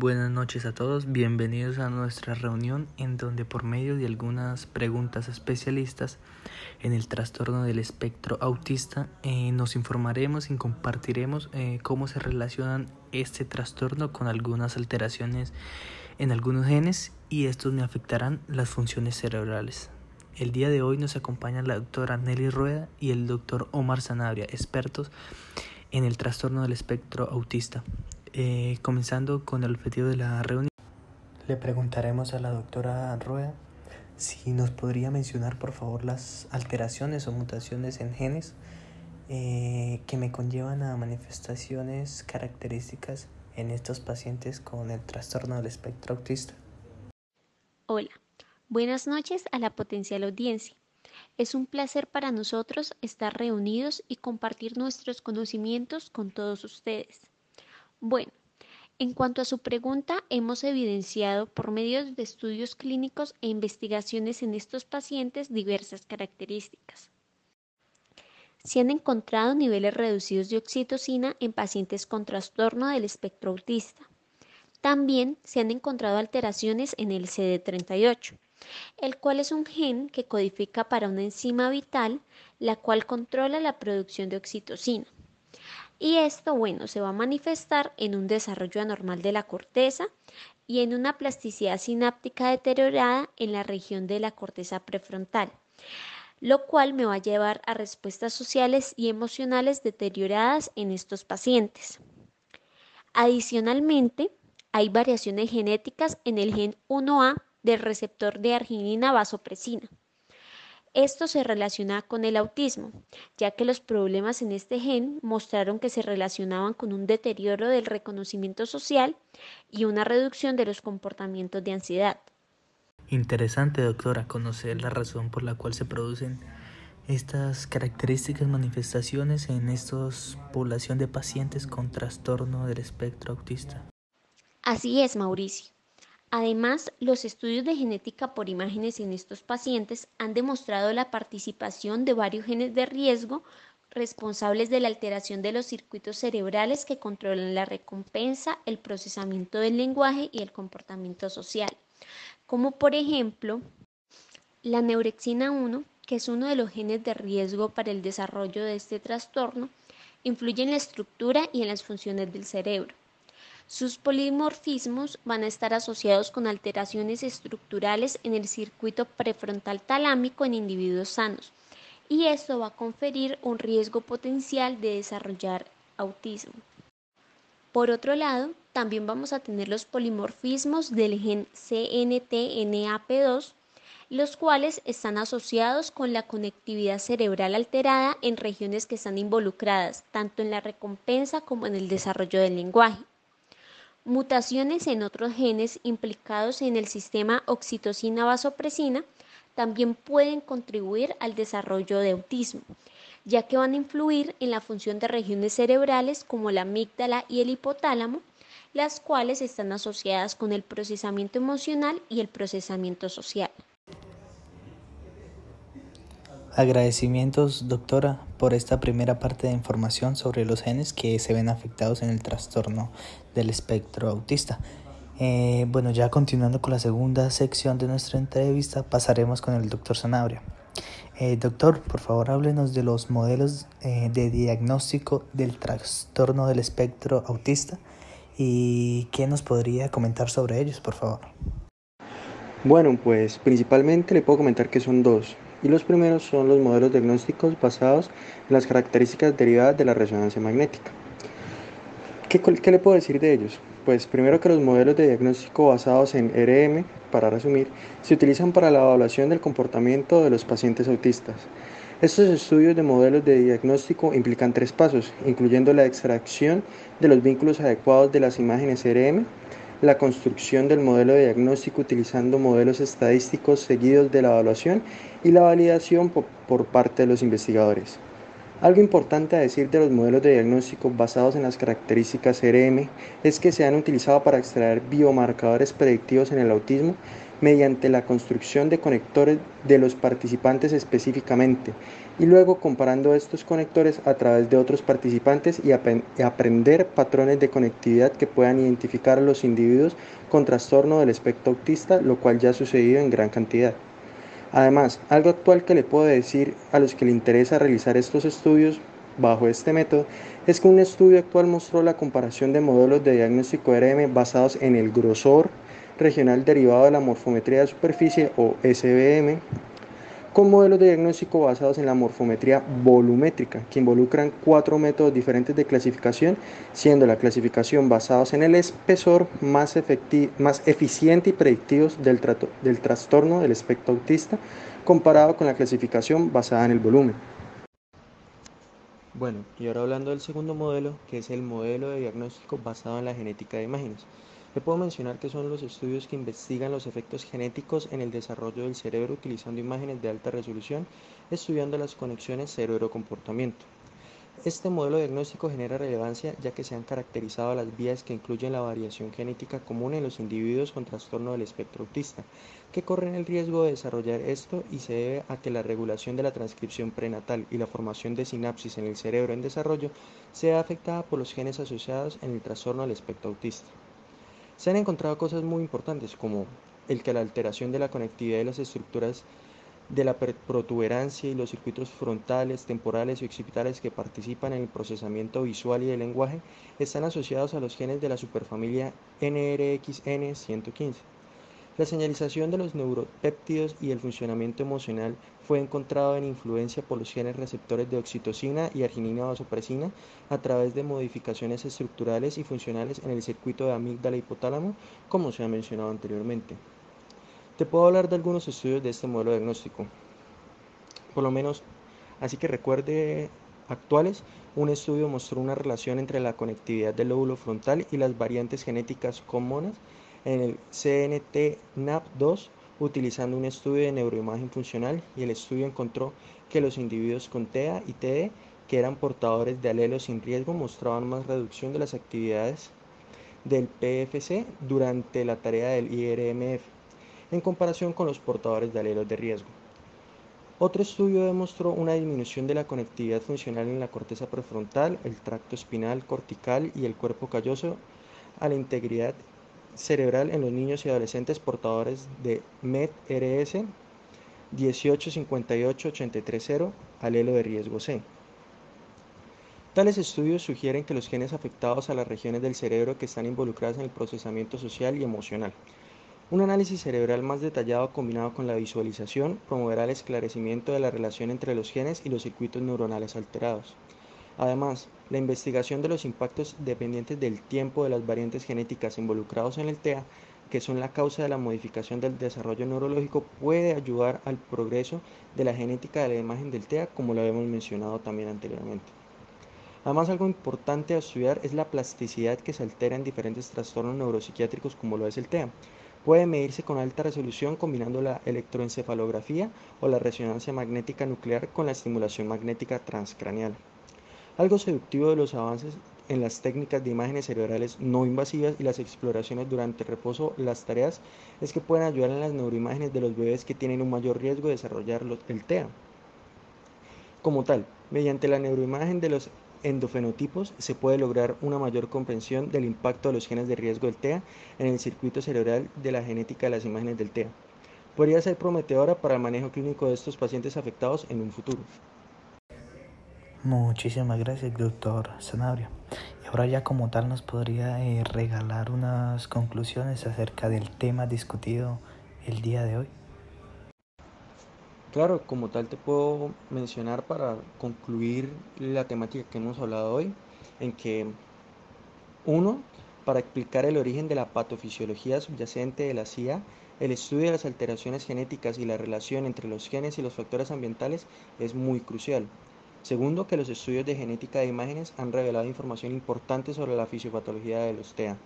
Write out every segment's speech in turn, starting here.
buenas noches a todos, bienvenidos a nuestra reunión en donde por medio de algunas preguntas especialistas en el trastorno del espectro autista eh, nos informaremos y compartiremos eh, cómo se relacionan este trastorno con algunas alteraciones en algunos genes y estos me afectarán las funciones cerebrales. El día de hoy nos acompaña la doctora Nelly Rueda y el doctor Omar Sanabria, expertos en el trastorno del espectro autista. Eh, comenzando con el objetivo de la reunión, le preguntaremos a la doctora Rueda si nos podría mencionar por favor las alteraciones o mutaciones en genes eh, que me conllevan a manifestaciones características en estos pacientes con el trastorno del espectro autista. Hola, buenas noches a la potencial audiencia. Es un placer para nosotros estar reunidos y compartir nuestros conocimientos con todos ustedes. Bueno, en cuanto a su pregunta, hemos evidenciado por medio de estudios clínicos e investigaciones en estos pacientes diversas características. Se han encontrado niveles reducidos de oxitocina en pacientes con trastorno del espectro autista. También se han encontrado alteraciones en el CD38, el cual es un gen que codifica para una enzima vital, la cual controla la producción de oxitocina. Y esto, bueno, se va a manifestar en un desarrollo anormal de la corteza y en una plasticidad sináptica deteriorada en la región de la corteza prefrontal, lo cual me va a llevar a respuestas sociales y emocionales deterioradas en estos pacientes. Adicionalmente, hay variaciones genéticas en el gen 1A del receptor de arginina vasopresina esto se relaciona con el autismo, ya que los problemas en este gen mostraron que se relacionaban con un deterioro del reconocimiento social y una reducción de los comportamientos de ansiedad. Interesante, doctora, conocer la razón por la cual se producen estas características manifestaciones en esta población de pacientes con trastorno del espectro autista. Así es, Mauricio. Además, los estudios de genética por imágenes en estos pacientes han demostrado la participación de varios genes de riesgo responsables de la alteración de los circuitos cerebrales que controlan la recompensa, el procesamiento del lenguaje y el comportamiento social, como por ejemplo la neurexina 1, que es uno de los genes de riesgo para el desarrollo de este trastorno, influye en la estructura y en las funciones del cerebro. Sus polimorfismos van a estar asociados con alteraciones estructurales en el circuito prefrontal talámico en individuos sanos, y esto va a conferir un riesgo potencial de desarrollar autismo. Por otro lado, también vamos a tener los polimorfismos del gen CNTNAP2, los cuales están asociados con la conectividad cerebral alterada en regiones que están involucradas tanto en la recompensa como en el desarrollo del lenguaje. Mutaciones en otros genes implicados en el sistema oxitocina-vasopresina también pueden contribuir al desarrollo de autismo, ya que van a influir en la función de regiones cerebrales como la amígdala y el hipotálamo, las cuales están asociadas con el procesamiento emocional y el procesamiento social. Agradecimientos, doctora, por esta primera parte de información sobre los genes que se ven afectados en el trastorno del espectro autista. Eh, bueno, ya continuando con la segunda sección de nuestra entrevista, pasaremos con el doctor Sanabria. Eh, doctor, por favor, háblenos de los modelos eh, de diagnóstico del trastorno del espectro autista y qué nos podría comentar sobre ellos, por favor. Bueno, pues principalmente le puedo comentar que son dos y los primeros son los modelos diagnósticos basados en las características derivadas de la resonancia magnética. ¿Qué, ¿Qué, le puedo decir de ellos? Pues primero que los modelos de diagnóstico basados en RM, para resumir, se utilizan para la evaluación del comportamiento de los pacientes autistas. Estos estudios de modelos de diagnóstico implican tres pasos, incluyendo la extracción de los vínculos adecuados de las imágenes RM, la construcción del modelo de diagnóstico utilizando modelos estadísticos seguidos de la evaluación y la validación por, parte de los investigadores. Algo importante a decir de los modelos de diagnóstico basados en las características RM es que se han utilizado para extraer biomarcadores predictivos en el autismo mediante la construcción de conectores de los participantes específicamente y luego comparando estos conectores a través de otros participantes y, aprender patrones de conectividad que puedan identificar a los individuos con trastorno del espectro autista, lo cual ya ha sucedido en gran cantidad. Además, algo actual que le puedo decir a los que le interesa realizar estos estudios bajo este método es que un estudio actual mostró la comparación de modelos de diagnóstico RM basados en el grosor regional derivado de la morfometría de superficie o SBM con modelos de diagnóstico basados en la morfometría volumétrica, que involucran cuatro métodos diferentes de clasificación, siendo la clasificación basados en el espesor más, más eficiente y predictivos del, del trastorno del espectro autista, comparado con la clasificación basada en el volumen. Bueno, y ahora hablando del segundo modelo, que es el modelo de diagnóstico basado en la genética de imágenes. Le puedo mencionar que son los estudios que investigan los efectos genéticos en el desarrollo del cerebro utilizando imágenes de alta resolución, estudiando las conexiones cerebro-comportamiento. Este modelo diagnóstico genera relevancia ya que se han caracterizado las vías que incluyen la variación genética común en los individuos con trastorno del espectro autista, que corren el riesgo de desarrollar esto y se debe a que la regulación de la transcripción prenatal y la formación de sinapsis en el cerebro en desarrollo sea afectada por los genes asociados en el trastorno del espectro autista. Se han encontrado cosas muy importantes como el que la alteración de la conectividad de las estructuras de la protuberancia y los circuitos frontales, temporales y occipitales que participan en el procesamiento visual y del lenguaje están asociados a los genes de la superfamilia NRXN115. La señalización de los neuropéptidos y el funcionamiento emocional fue encontrado en influencia por los genes receptores de oxitocina y arginina vasopresina a través de modificaciones estructurales y funcionales en el circuito de amígdala hipotálamo, como se ha mencionado anteriormente. Te puedo hablar de algunos estudios de este modelo diagnóstico, por lo menos, así que recuerde actuales, un estudio mostró una relación entre la conectividad del lóbulo frontal y las variantes genéticas comunes en el CNT-NAP2 utilizando un estudio de neuroimagen funcional y el estudio encontró que los individuos con TEA y TD que eran portadores de alelos sin riesgo mostraban más reducción de las actividades del PFC durante la tarea del IRMF en comparación con los portadores de alelos de riesgo. Otro estudio demostró una disminución de la conectividad funcional en la corteza prefrontal, el tracto espinal, cortical y el cuerpo calloso a la integridad cerebral en los niños y adolescentes portadores de MED-RS 1858830, alelo de riesgo C. Tales estudios sugieren que los genes afectados a las regiones del cerebro que están involucradas en el procesamiento social y emocional. Un análisis cerebral más detallado combinado con la visualización promoverá el esclarecimiento de la relación entre los genes y los circuitos neuronales alterados. Además, la investigación de los impactos dependientes del tiempo de las variantes genéticas involucrados en el TEA, que son la causa de la modificación del desarrollo neurológico, puede ayudar al progreso de la genética de la imagen del TEA, como lo habíamos mencionado también anteriormente. Además, algo importante a estudiar es la plasticidad que se altera en diferentes trastornos neuropsiquiátricos como lo es el TEA. Puede medirse con alta resolución combinando la electroencefalografía o la resonancia magnética nuclear con la estimulación magnética transcraneal. Algo seductivo de los avances en las técnicas de imágenes cerebrales no invasivas y las exploraciones durante el reposo, las tareas es que pueden ayudar en las neuroimágenes de los bebés que tienen un mayor riesgo de desarrollar el TEA. Como tal, mediante la neuroimagen de los endofenotipos se puede lograr una mayor comprensión del impacto de los genes de riesgo del TEA en el circuito cerebral de la genética de las imágenes del TEA. Podría ser prometedora para el manejo clínico de estos pacientes afectados en un futuro. Muchísimas gracias, doctor Sanabria. Y ahora ya como tal nos podría eh, regalar unas conclusiones acerca del tema discutido el día de hoy. Claro, como tal te puedo mencionar para concluir la temática que hemos hablado hoy, en que uno, para explicar el origen de la patofisiología subyacente de la CIA, el estudio de las alteraciones genéticas y la relación entre los genes y los factores ambientales es muy crucial. Segundo, que los estudios de genética de imágenes han revelado información importante sobre la fisiopatología de los TEA.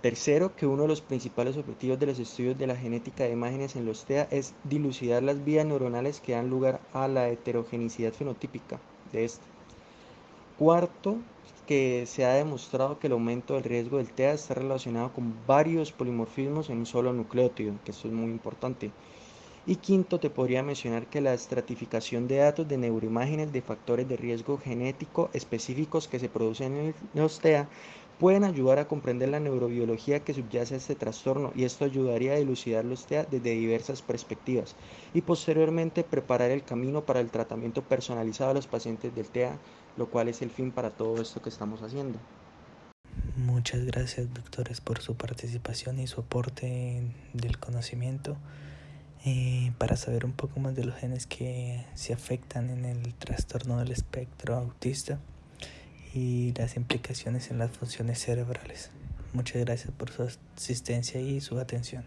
Tercero, que uno de los principales objetivos de los estudios de la genética de imágenes en los TEA es dilucidar las vías neuronales que dan lugar a la heterogenicidad fenotípica de este. Cuarto, que se ha demostrado que el aumento del riesgo del TEA está relacionado con varios polimorfismos en un solo nucleótido, que esto es muy importante. Y quinto, te podría mencionar que la estratificación de datos de neuroimágenes de factores de riesgo genético específicos que se producen en los TEA pueden ayudar a comprender la neurobiología que subyace a este trastorno y esto ayudaría a dilucidar los TEA desde diversas perspectivas y posteriormente preparar el camino para el tratamiento personalizado a los pacientes del TEA, lo cual es el fin para todo esto que estamos haciendo. Muchas gracias doctores por su participación y su aporte del conocimiento. Eh, para saber un poco más de los genes que se afectan en el trastorno del espectro autista y las implicaciones en las funciones cerebrales. Muchas gracias por su asistencia y su atención.